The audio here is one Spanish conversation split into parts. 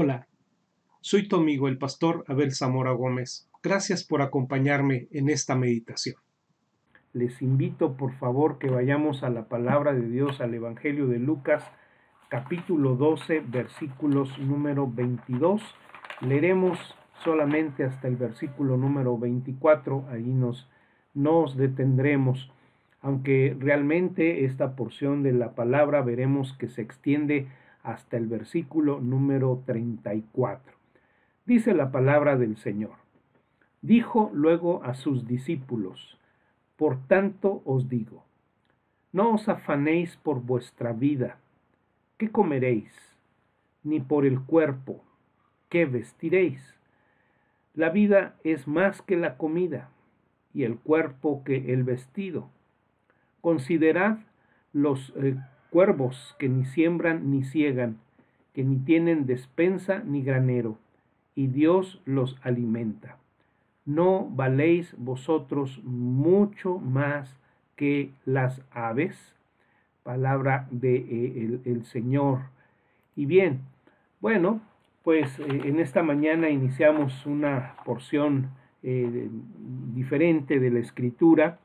Hola, soy tu amigo el pastor Abel Zamora Gómez. Gracias por acompañarme en esta meditación. Les invito por favor que vayamos a la palabra de Dios, al Evangelio de Lucas, capítulo 12, versículos número 22. Leeremos solamente hasta el versículo número 24, ahí nos, nos detendremos aunque realmente esta porción de la palabra veremos que se extiende hasta el versículo número 34. Dice la palabra del Señor. Dijo luego a sus discípulos, Por tanto os digo, no os afanéis por vuestra vida, ¿qué comeréis? Ni por el cuerpo, ¿qué vestiréis? La vida es más que la comida, y el cuerpo que el vestido. Considerad los eh, cuervos que ni siembran ni ciegan, que ni tienen despensa ni granero, y Dios los alimenta. ¿No valéis vosotros mucho más que las aves? Palabra de, eh, Señor. Y bien, bueno, pues eh, en esta mañana iniciamos una porción diferente de la escritura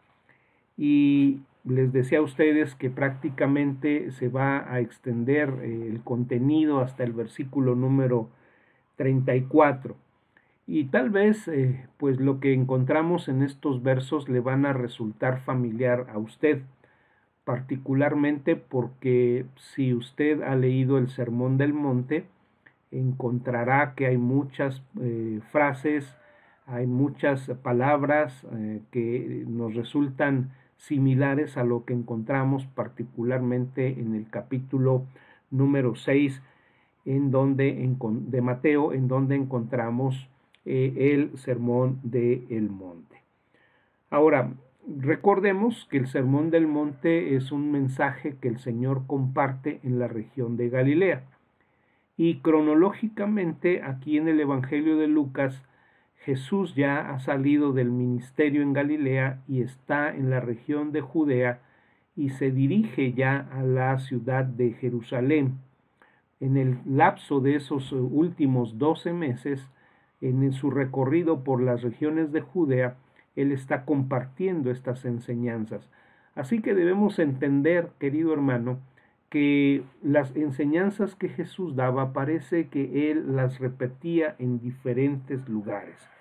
y les decía a ustedes que prácticamente se va a extender eh, el contenido hasta el versículo número 34. Y tal vez eh, pues lo que encontramos en estos versos le van a resultar familiar a usted, particularmente porque si usted ha leído el Sermón del Monte, encontrará que hay muchas eh, frases, hay muchas palabras que nos resultan similares a lo que encontramos particularmente en el capítulo número 6 en donde, de Mateo, en donde encontramos eh, el sermón del el monte. Ahora, recordemos que el sermón del monte es un mensaje que el Señor comparte en la región de Galilea. Y cronológicamente, aquí en el Evangelio de Lucas, Jesús ya ha salido del ministerio en Galilea y está en la región de Judea y se dirige ya a la ciudad de Jerusalén. En el lapso de esos últimos doce meses, en su recorrido por las regiones de Judea, él está compartiendo estas enseñanzas. Así que debemos entender, querido hermano, que las enseñanzas que Jesús daba parece que él las repetía en diferentes lugares.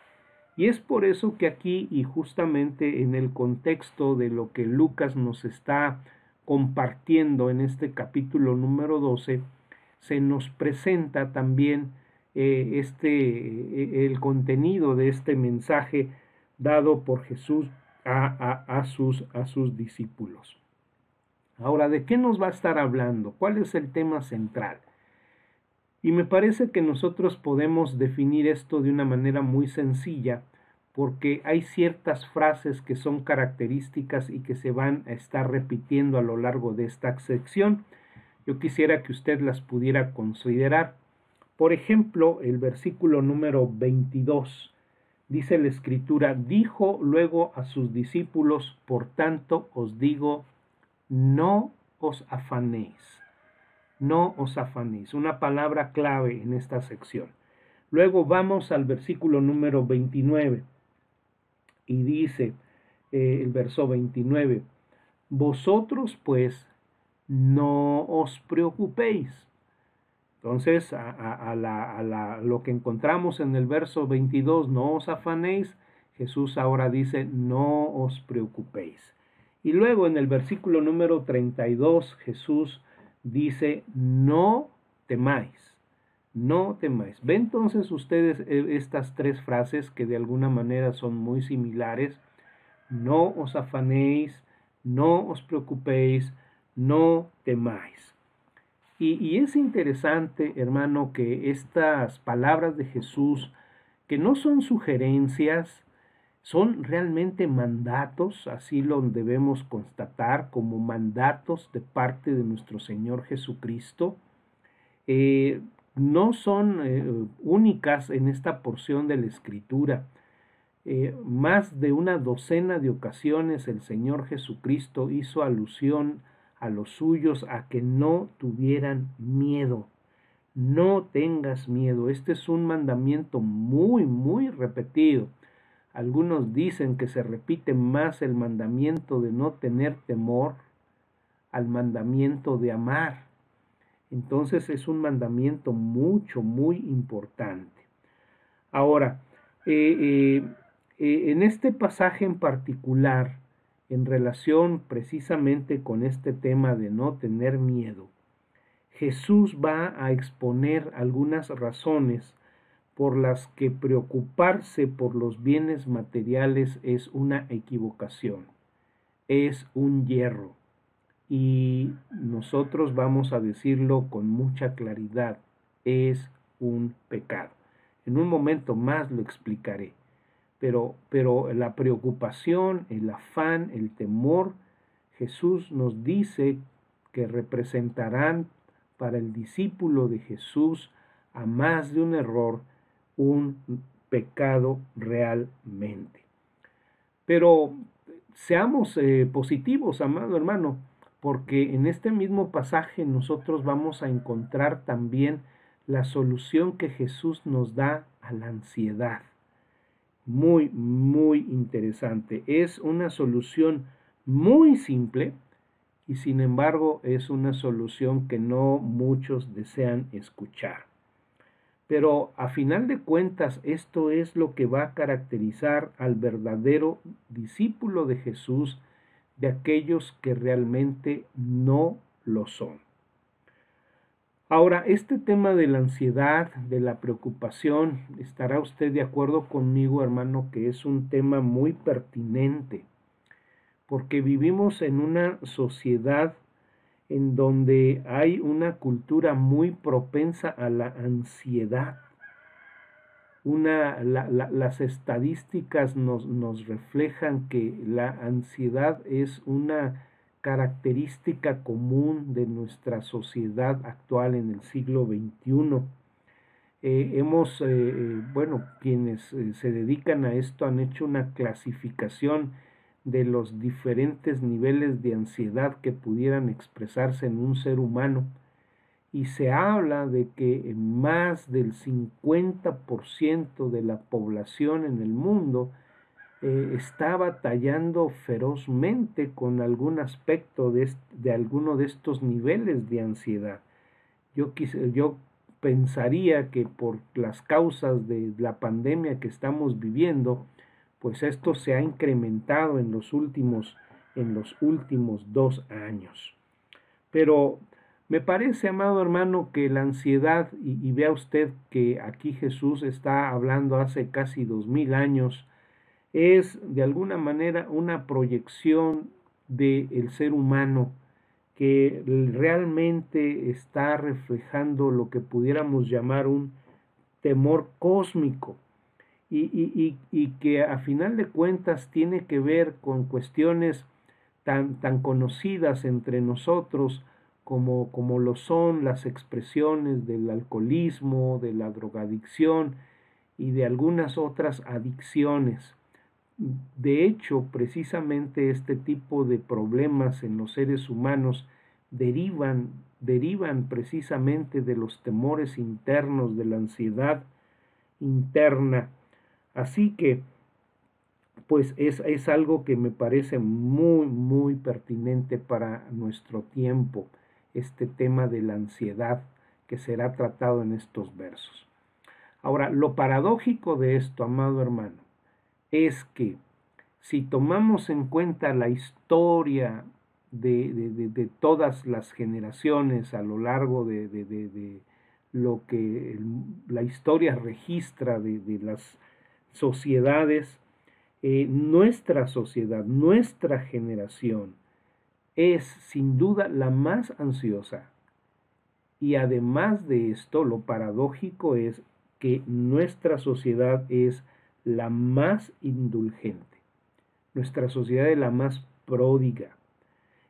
Y es por eso que aquí y justamente en el contexto de lo que Lucas nos está compartiendo en este capítulo número 12, se nos presenta también eh, este, el contenido de este mensaje dado por Jesús a, a, sus, a sus discípulos. Ahora, ¿de qué nos va a estar hablando? ¿Cuál es el tema central? Y me parece que nosotros podemos definir esto de una manera muy sencilla porque hay ciertas frases que son características y que se van a estar repitiendo a lo largo de esta sección. Yo quisiera que usted las pudiera considerar. Por ejemplo, el versículo número 22 dice la escritura, dijo luego a sus discípulos, por tanto os digo, no os afanéis no os afanéis. Una palabra clave en esta sección. Luego vamos al versículo número 29 y dice eh, el verso 29, vosotros pues no os preocupéis. Entonces, a, a, lo que encontramos en el verso 22, no os afanéis, Jesús ahora dice, no os preocupéis. Y luego en el versículo número 32, Jesús dice, no temáis, no temáis. Ve entonces ustedes eh, estas tres frases que de alguna manera son muy similares. No os afanéis, no os preocupéis, no temáis. Y, y, es interesante, hermano, que estas palabras de Jesús, que no son sugerencias, son realmente mandatos, así lo debemos constatar como mandatos de parte de nuestro Señor Jesucristo. Eh, no son eh, únicas en esta porción de la Escritura. Eh, más de una docena de ocasiones el Señor Jesucristo hizo alusión a los suyos a que no tuvieran miedo. no tengas miedo. Este es un mandamiento muy, muy repetido. Algunos dicen que se repite más el mandamiento de no tener temor al mandamiento de amar. Entonces es un mandamiento mucho, muy importante. Ahora, eh, eh, eh, en este pasaje en particular, en relación precisamente con este tema de no tener miedo, Jesús va a exponer algunas razones por las que preocuparse por los bienes materiales es una equivocación, es un hierro. Y nosotros vamos a decirlo con mucha claridad, es un pecado. En un momento más lo explicaré. Pero, pero la preocupación, el afán, el temor, Jesús nos dice que representarán para el discípulo de Jesús a más de un error un pecado realmente. Pero seamos eh, positivos, amado hermano, porque en este mismo pasaje nosotros vamos a encontrar también la solución que Jesús nos da a la ansiedad. Muy, muy interesante. Es una solución muy simple y sin embargo es una solución que no muchos desean escuchar. Pero a final de cuentas esto es lo que va a caracterizar al verdadero discípulo de Jesús de aquellos que realmente no lo son. Ahora, este tema de la ansiedad, de la preocupación, estará usted de acuerdo conmigo, hermano, que es un tema muy pertinente, porque vivimos en una sociedad en donde hay una cultura muy propensa a la ansiedad. Una, las estadísticas nos, nos reflejan que la ansiedad es una característica común de nuestra sociedad actual en el siglo XXI. Eh, hemos, eh, eh, bueno, quienes se dedican a esto han hecho una clasificación de los diferentes niveles de ansiedad que pudieran expresarse en un ser humano y se habla de que más del 50% de la población en el mundo eh, está batallando ferozmente con algún aspecto de, de, alguno de estos niveles de ansiedad. Yo, yo pensaría que por las causas de la pandemia que estamos viviendo, pues esto se ha incrementado en los últimos, en los últimos dos años. Pero me parece, amado hermano, que la ansiedad, y, y vea usted que aquí Jesús está hablando hace casi dos mil años, es de alguna manera una proyección del ser humano que realmente está reflejando lo que pudiéramos llamar un temor cósmico y, que a final de cuentas tiene que ver con cuestiones tan, tan conocidas entre nosotros como, como lo son las expresiones del alcoholismo, de la drogadicción y de algunas otras adicciones. De hecho, precisamente este tipo de problemas en los seres humanos derivan, derivan precisamente de los temores internos, de la ansiedad interna. Así que, pues es, es algo que me parece muy, muy pertinente para nuestro tiempo, este tema de la ansiedad que será tratado en estos versos. Ahora, lo paradójico de esto, amado hermano, es que si tomamos en cuenta la historia de, todas las generaciones a lo largo de, lo que la historia registra de, las sociedades, eh, nuestra sociedad, nuestra generación es sin duda la más ansiosa. Y además de esto, lo paradójico es que nuestra sociedad es la más indulgente. Nuestra sociedad es la más pródiga.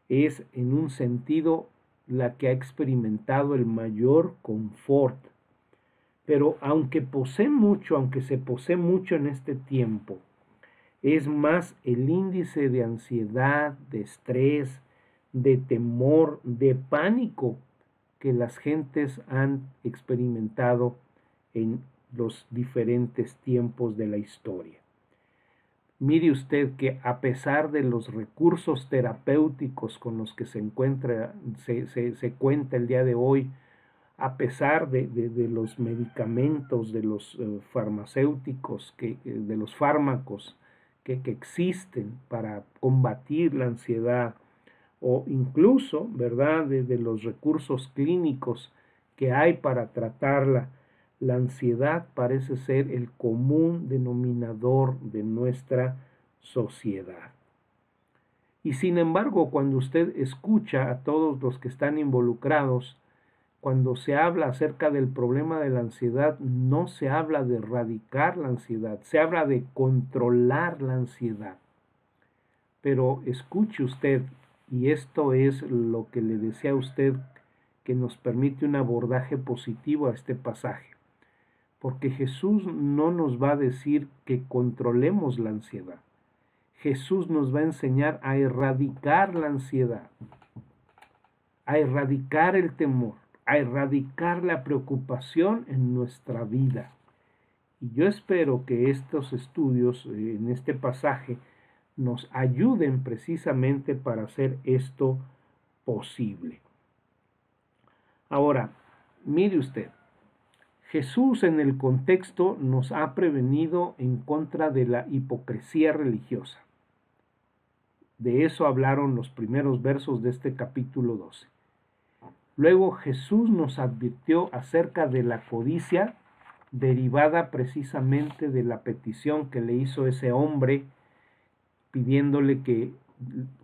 Es en un sentido la que ha experimentado el mayor confort. Pero aunque posee mucho, aunque se posee mucho en este tiempo, es más el índice de ansiedad, de estrés, de temor, de pánico que las gentes han experimentado en los diferentes tiempos de la historia. Mire usted que a pesar de los recursos terapéuticos con los que se encuentra, se, cuenta el día de hoy, a pesar de, los medicamentos, de los eh, farmacéuticos, que, eh, de los fármacos que, existen para combatir la ansiedad, o incluso, ¿verdad?, de los recursos clínicos que hay para tratarla, la ansiedad parece ser el común denominador de nuestra sociedad. Y sin embargo, cuando usted escucha a todos los que están involucrados, cuando se habla acerca del problema de la ansiedad, no se habla de erradicar la ansiedad, se habla de controlar la ansiedad. Pero escuche usted, y esto es lo que le decía a usted que nos permite un abordaje positivo a este pasaje porque Jesús no nos va a decir que controlemos la ansiedad. Jesús nos va a enseñar a erradicar la ansiedad, a erradicar el temor, a erradicar la preocupación en nuestra vida. Y yo espero que estos estudios eh, en este pasaje nos ayuden precisamente para hacer esto posible. Ahora, mire usted, Jesús en el contexto nos ha prevenido en contra de la hipocresía religiosa. De eso hablaron los primeros versos de este capítulo 12. Luego Jesús nos advirtió acerca de la codicia derivada precisamente de la petición que le hizo ese hombre pidiéndole que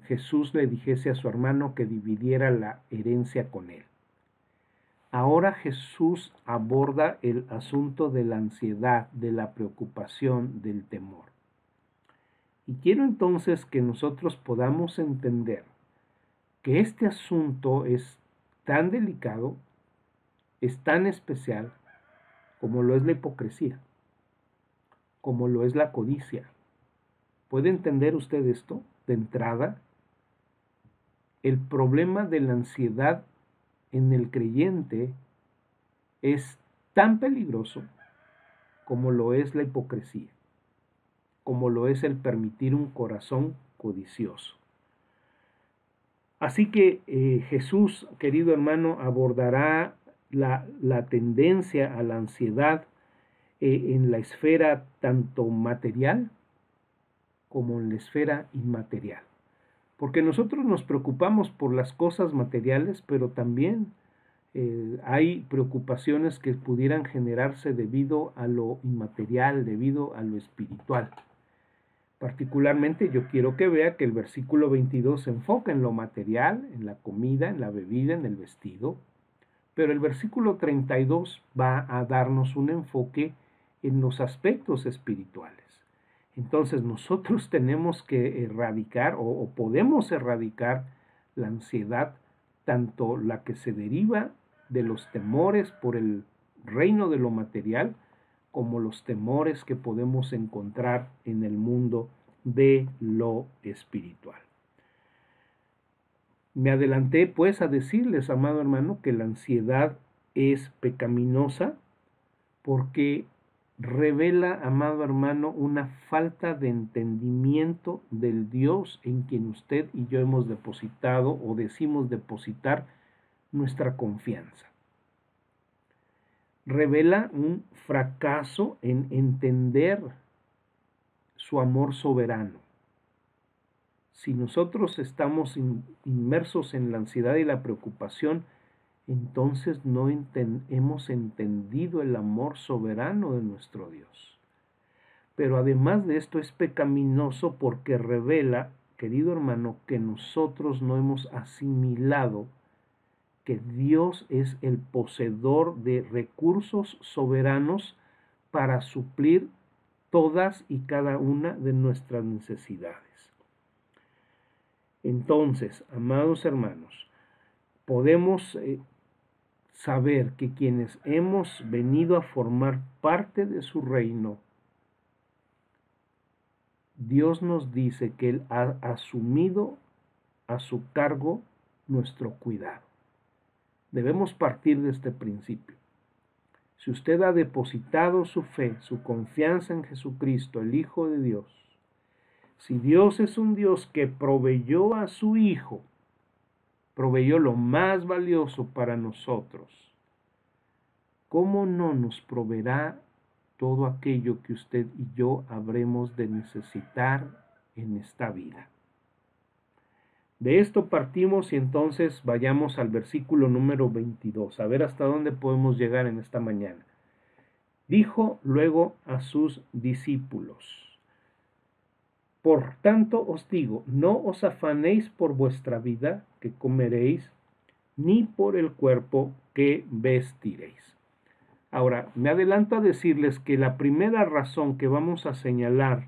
Jesús le dijese a su hermano que dividiera la herencia con él. Ahora Jesús aborda el asunto de la ansiedad, de la preocupación, del temor. Y quiero entonces que nosotros podamos entender que este asunto es tan delicado, es tan especial como lo es la hipocresía, como lo es la codicia. ¿Puede entender usted esto de entrada? El problema de la ansiedad en el creyente es tan peligroso como lo es la hipocresía, como lo es el permitir un corazón codicioso. Así que eh, Jesús, querido hermano, abordará la, tendencia a la ansiedad eh, en la esfera tanto material como en la esfera inmaterial. Porque nosotros nos preocupamos por las cosas materiales, pero también eh, hay preocupaciones que pudieran generarse debido a lo inmaterial, debido a lo espiritual. Particularmente yo quiero que vea que el versículo 22 se enfoca en lo material, en la comida, en la bebida, en el vestido, pero el versículo 32 va a darnos un enfoque en los aspectos espirituales. Entonces nosotros tenemos que erradicar o, podemos erradicar la ansiedad, tanto la que se deriva de los temores por el reino de lo material, como los temores que podemos encontrar en el mundo de lo espiritual. Me adelanté pues a decirles, amado hermano, que la ansiedad es pecaminosa porque revela, amado hermano, una falta de entendimiento del Dios en quien usted y yo hemos depositado o decimos depositar nuestra confianza. Revela un fracaso en entender su amor soberano. Si nosotros estamos inmersos en la ansiedad y la preocupación, entonces no hemos entendido el amor soberano de nuestro Dios. Pero además de esto es pecaminoso porque revela, querido hermano, que nosotros no hemos asimilado que Dios es el poseedor de recursos soberanos para suplir todas y cada una de nuestras necesidades. Entonces, amados hermanos, podemos eh, saber que quienes hemos venido a formar parte de su reino, Dios nos dice que Él ha asumido a su cargo nuestro cuidado. Debemos partir de este principio. Si usted ha depositado su fe, su confianza en Jesucristo, el Hijo de Dios, si Dios es un Dios que proveyó a su Hijo, proveyó lo más valioso para nosotros, ¿cómo no nos proveerá todo aquello que usted y yo habremos de necesitar en esta vida? De esto partimos y entonces vayamos al versículo número 22, a ver hasta dónde podemos llegar en esta mañana. Dijo luego a sus discípulos, Por tanto os digo, no os afanéis por vuestra vida que comeréis, ni por el cuerpo que vestiréis. Ahora, me adelanto a decirles que la primera razón que vamos a señalar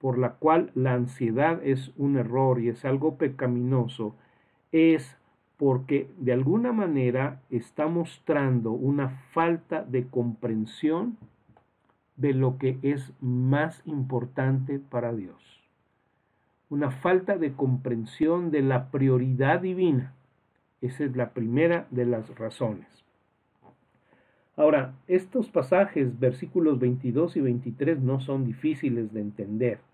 por la cual la ansiedad es un error y es algo pecaminoso, es porque de alguna manera está mostrando una falta de comprensión de lo que es más importante para Dios. Una falta de comprensión de la prioridad divina. Esa es la primera de las razones. Ahora, estos pasajes, versículos 22 y 23, no son difíciles de entender.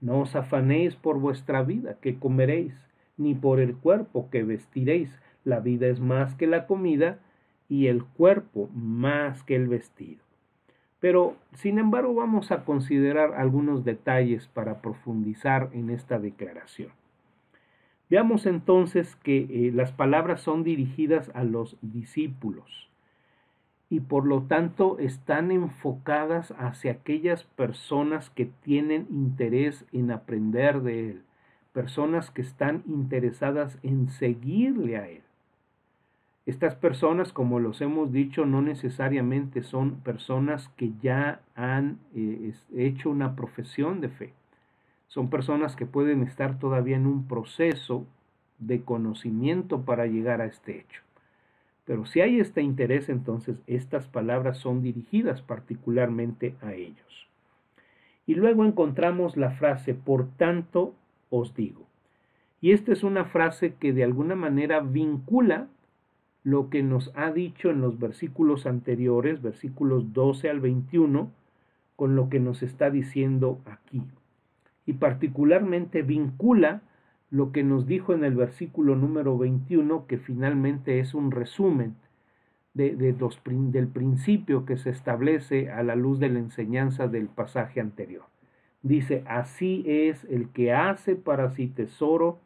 No os afanéis por vuestra vida, que comeréis, ni por el cuerpo que vestiréis. La vida es más que la comida y el cuerpo más que el vestido. Pero, sin embargo, vamos a considerar algunos detalles para profundizar en esta declaración. Veamos entonces que eh, las palabras son dirigidas a los discípulos y por lo tanto están enfocadas hacia aquellas personas que tienen interés en aprender de Él, personas que están interesadas en seguirle a Él. Estas personas, como los hemos dicho, no necesariamente son personas que ya han eh, hecho una profesión de fe. Son personas que pueden estar todavía en un proceso de conocimiento para llegar a este hecho. Pero si hay este interés, entonces estas palabras son dirigidas particularmente a ellos. Y luego encontramos la frase, por tanto os digo. Y esta es una frase que de alguna manera vincula lo que nos ha dicho en los versículos anteriores, versículos 12 al 21, con lo que nos está diciendo aquí. Y particularmente vincula lo que nos dijo en el versículo número 21, que finalmente es un resumen de, del principio que se establece a la luz de la enseñanza del pasaje anterior. Dice, así es el que hace para sí tesoro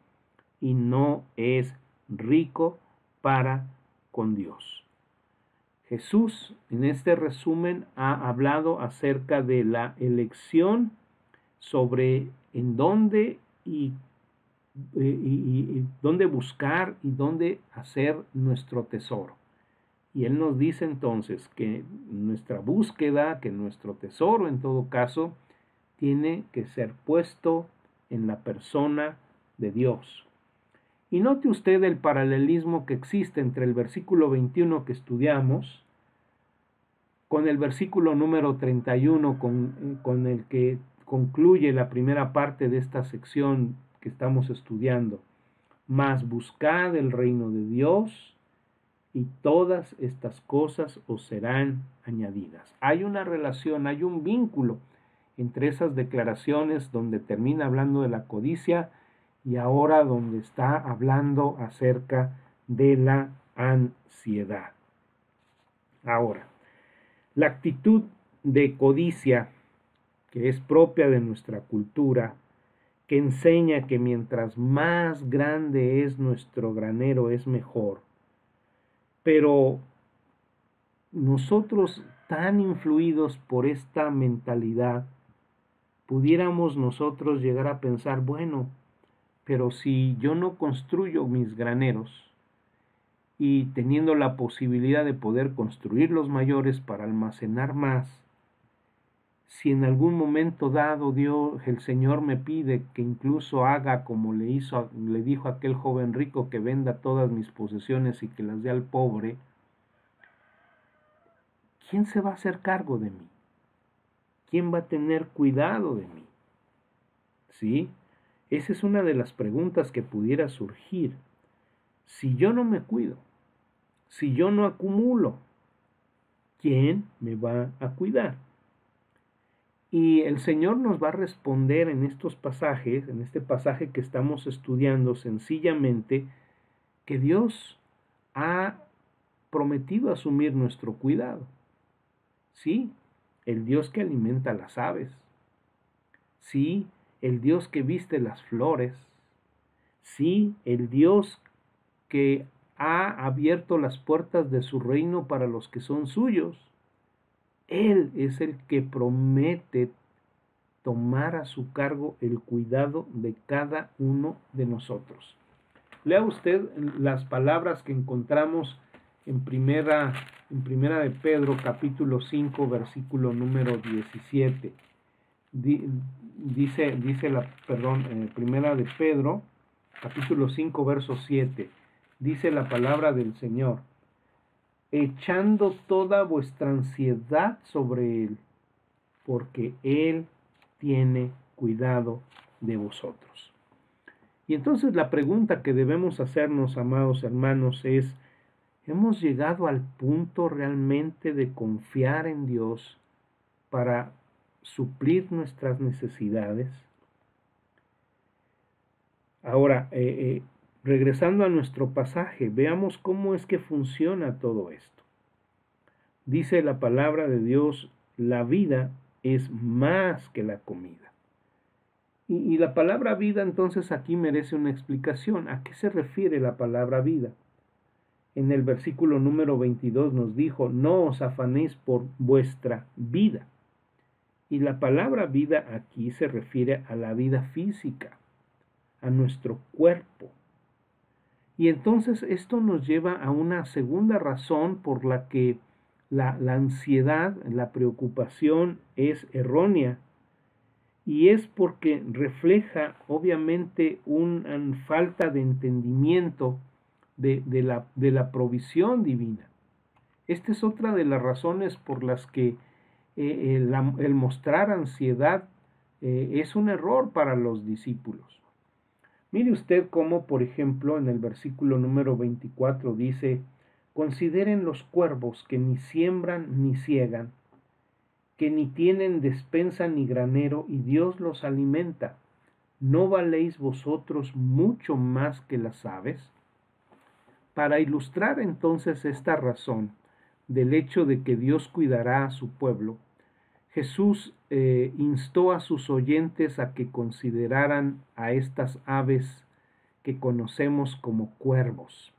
y no es rico para con Dios. Jesús en este resumen ha hablado acerca de la elección sobre en dónde y y, dónde buscar y dónde hacer nuestro tesoro. Y Él nos dice entonces que nuestra búsqueda, que nuestro tesoro en todo caso, tiene que ser puesto en la persona de Dios. Y note usted el paralelismo que existe entre el versículo 21 que estudiamos con el versículo número 31 con, con el que concluye la primera parte de esta sección estamos estudiando. Mas buscad el reino de Dios y todas estas cosas os serán añadidas. Hay una relación, hay un vínculo entre esas declaraciones donde termina hablando de la codicia y ahora donde está hablando acerca de la ansiedad. Ahora, la actitud de codicia que es propia de nuestra cultura que enseña que mientras más grande es nuestro granero es mejor. Pero nosotros tan influidos por esta mentalidad, pudiéramos nosotros llegar a pensar, bueno, pero si yo no construyo mis graneros y teniendo la posibilidad de poder construir los mayores para almacenar más, si en algún momento dado Dios, el Señor me pide que incluso haga como le hizo, le dijo aquel joven rico que venda todas mis posesiones y que las dé al pobre, ¿quién se va a hacer cargo de mí? ¿Quién va a tener cuidado de mí? ¿Sí? Esa es una de las preguntas que pudiera surgir. Si yo no me cuido, Si yo no acumulo, ¿quién me va a cuidar? Y el Señor nos va a responder en estos pasajes, en este pasaje que estamos estudiando sencillamente, que Dios ha prometido asumir nuestro cuidado. Sí, el Dios que alimenta las aves. Sí, el Dios que viste las flores. Sí, el Dios que ha abierto las puertas de su reino para los que son suyos. Él es el que promete tomar a su cargo el cuidado de cada uno de nosotros. Lea usted las palabras que encontramos en primera, en primera de Pedro, capítulo 5, versículo número 17. dice, dice la, perdón, en primera de Pedro, capítulo 5, verso 7. Dice la palabra del Señor, echando toda vuestra ansiedad sobre Él, porque Él tiene cuidado de vosotros. Y entonces la pregunta que debemos hacernos, amados hermanos, es, ¿hemos llegado al punto realmente de confiar en Dios para suplir nuestras necesidades? Ahora, eh, eh, regresando a nuestro pasaje, veamos cómo es que funciona todo esto. Dice la palabra de Dios, la vida es más que la comida. Y, la palabra vida entonces aquí merece una explicación. ¿A qué se refiere la palabra vida? En el versículo número 22 nos dijo, no os afanéis por vuestra vida. Y la palabra vida aquí se refiere a la vida física, a nuestro cuerpo. Y entonces esto nos lleva a una segunda razón por la que la, ansiedad, la preocupación es errónea y es porque refleja obviamente una falta de entendimiento de, la, de, la, provisión divina. Esta es otra de las razones por las que eh, el, mostrar ansiedad eh, es un error para los discípulos. Mire usted cómo, por ejemplo, en el versículo número 24 dice, consideren los cuervos que ni siembran ni ciegan, que ni tienen despensa ni granero, y Dios los alimenta. ¿No valéis vosotros mucho más que las aves? Para ilustrar entonces esta razón del hecho de que Dios cuidará a su pueblo, Jesús eh, instó a sus oyentes a que consideraran a estas aves que conocemos como cuervos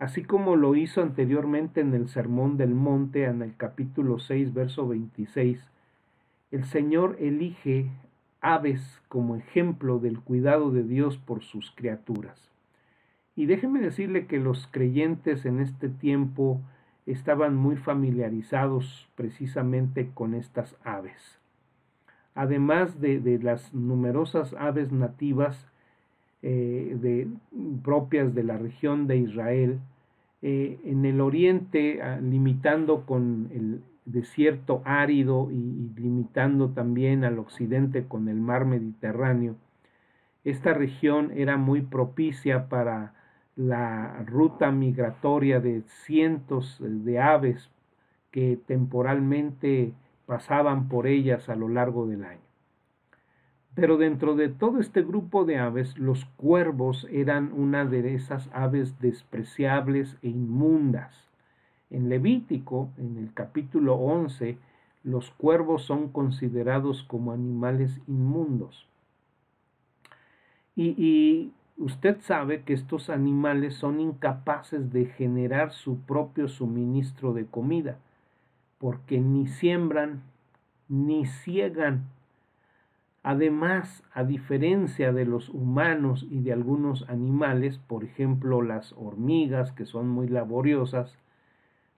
así como lo hizo anteriormente en el Sermón del Monte, en el capítulo 6, verso 26, el Señor elige aves como ejemplo del cuidado de Dios por sus criaturas. Y déjeme decirle que los creyentes en este tiempo estaban muy familiarizados precisamente con estas aves. Además de, las numerosas aves nativas eh, de, propias de la región de Israel, eh, en el oriente, ah, limitando con el desierto árido y, limitando también al occidente con el mar Mediterráneo, esta región era muy propicia para la ruta migratoria de cientos de aves que temporalmente pasaban por ellas a lo largo del año. Pero dentro de todo este grupo de aves, los cuervos eran una de esas aves despreciables e inmundas. En Levítico, en el capítulo 11, los cuervos son considerados como animales inmundos. Y, y, usted sabe que estos animales son incapaces de generar su propio suministro de comida, porque ni siembran ni ciegan. Además, a diferencia de los humanos y de algunos animales, por ejemplo las hormigas, que son muy laboriosas,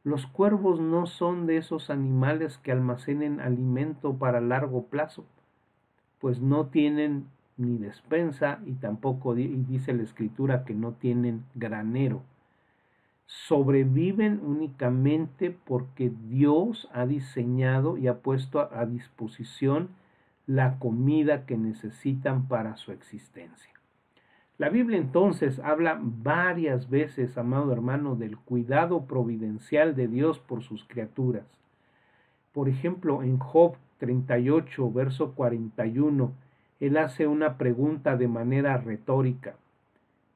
los cuervos no son de esos animales que almacenen alimento para largo plazo, pues no tienen ni despensa y tampoco dice la escritura que no tienen granero. Sobreviven únicamente porque Dios ha diseñado y ha puesto a disposición la comida que necesitan para su existencia. La Biblia entonces habla varias veces, amado hermano, del cuidado providencial de Dios por sus criaturas. Por ejemplo, en Job 38, verso 41, él hace una pregunta de manera retórica.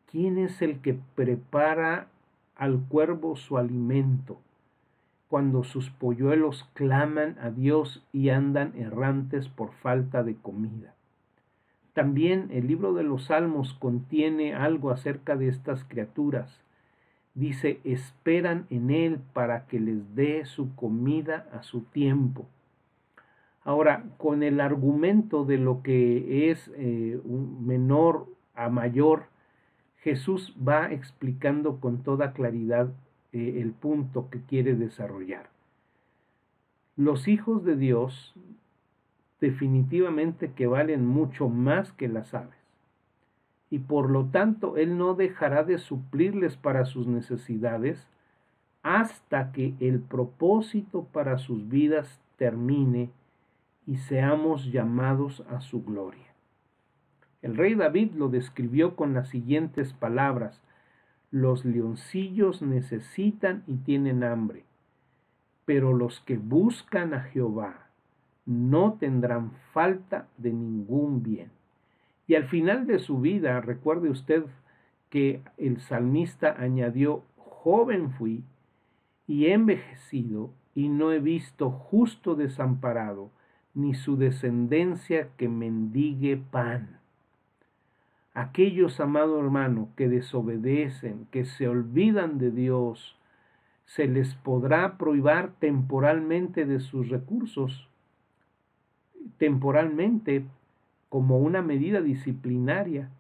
¿Quién es el que prepara al cuervo su alimento cuando sus polluelos claman a Dios y andan errantes por falta de comida? También el libro de los Salmos contiene algo acerca de estas criaturas. Dice, esperan en Él para que les dé su comida a su tiempo. Ahora, con el argumento de lo que es eh, menor a mayor, Jesús va explicando con toda claridad eh, el punto que quiere desarrollar. Los hijos de Dios definitivamente que valen mucho más que las aves. Y por lo tanto Él no dejará de suplirles para sus necesidades hasta que el propósito para sus vidas termine y seamos llamados a su gloria. El rey David lo describió con las siguientes palabras, los leoncillos necesitan y tienen hambre, pero los que buscan a Jehová no tendrán falta de ningún bien. Y al final de su vida, recuerde usted que el salmista añadió, joven fui y he envejecido y no he visto justo desamparado, ni su descendencia que mendigue pan. Aquellos, amado hermano, que desobedecen, que se olvidan de Dios, se les podrá prohibir temporalmente de sus recursos, temporalmente como una medida disciplinaria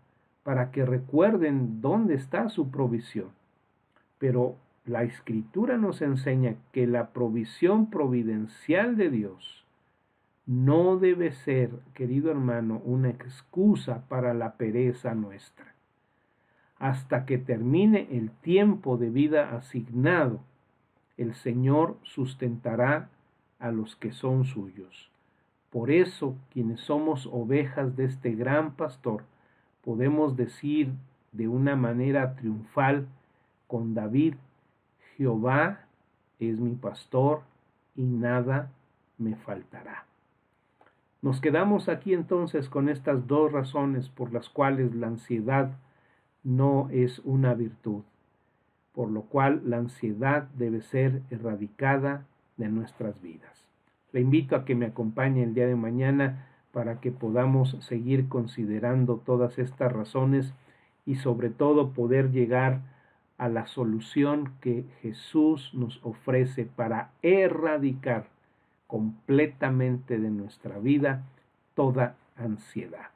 para que recuerden dónde está su provisión. Pero la escritura nos enseña que la provisión providencial de Dios no debe ser, querido hermano, una excusa para la pereza nuestra. Hasta que termine el tiempo de vida asignado, el Señor sustentará a los que son suyos. Por eso, quienes somos ovejas de este gran pastor, podemos decir de una manera triunfal con David, Jehová es mi pastor y nada me faltará. Nos quedamos aquí entonces con estas dos razones por las cuales la ansiedad no es una virtud, por lo cual la ansiedad debe ser erradicada de nuestras vidas. Le invito a que me acompañe el día de mañana para que podamos seguir considerando todas estas razones y sobre todo poder llegar a la solución que Jesús nos ofrece para erradicar completamente de nuestra vida toda ansiedad.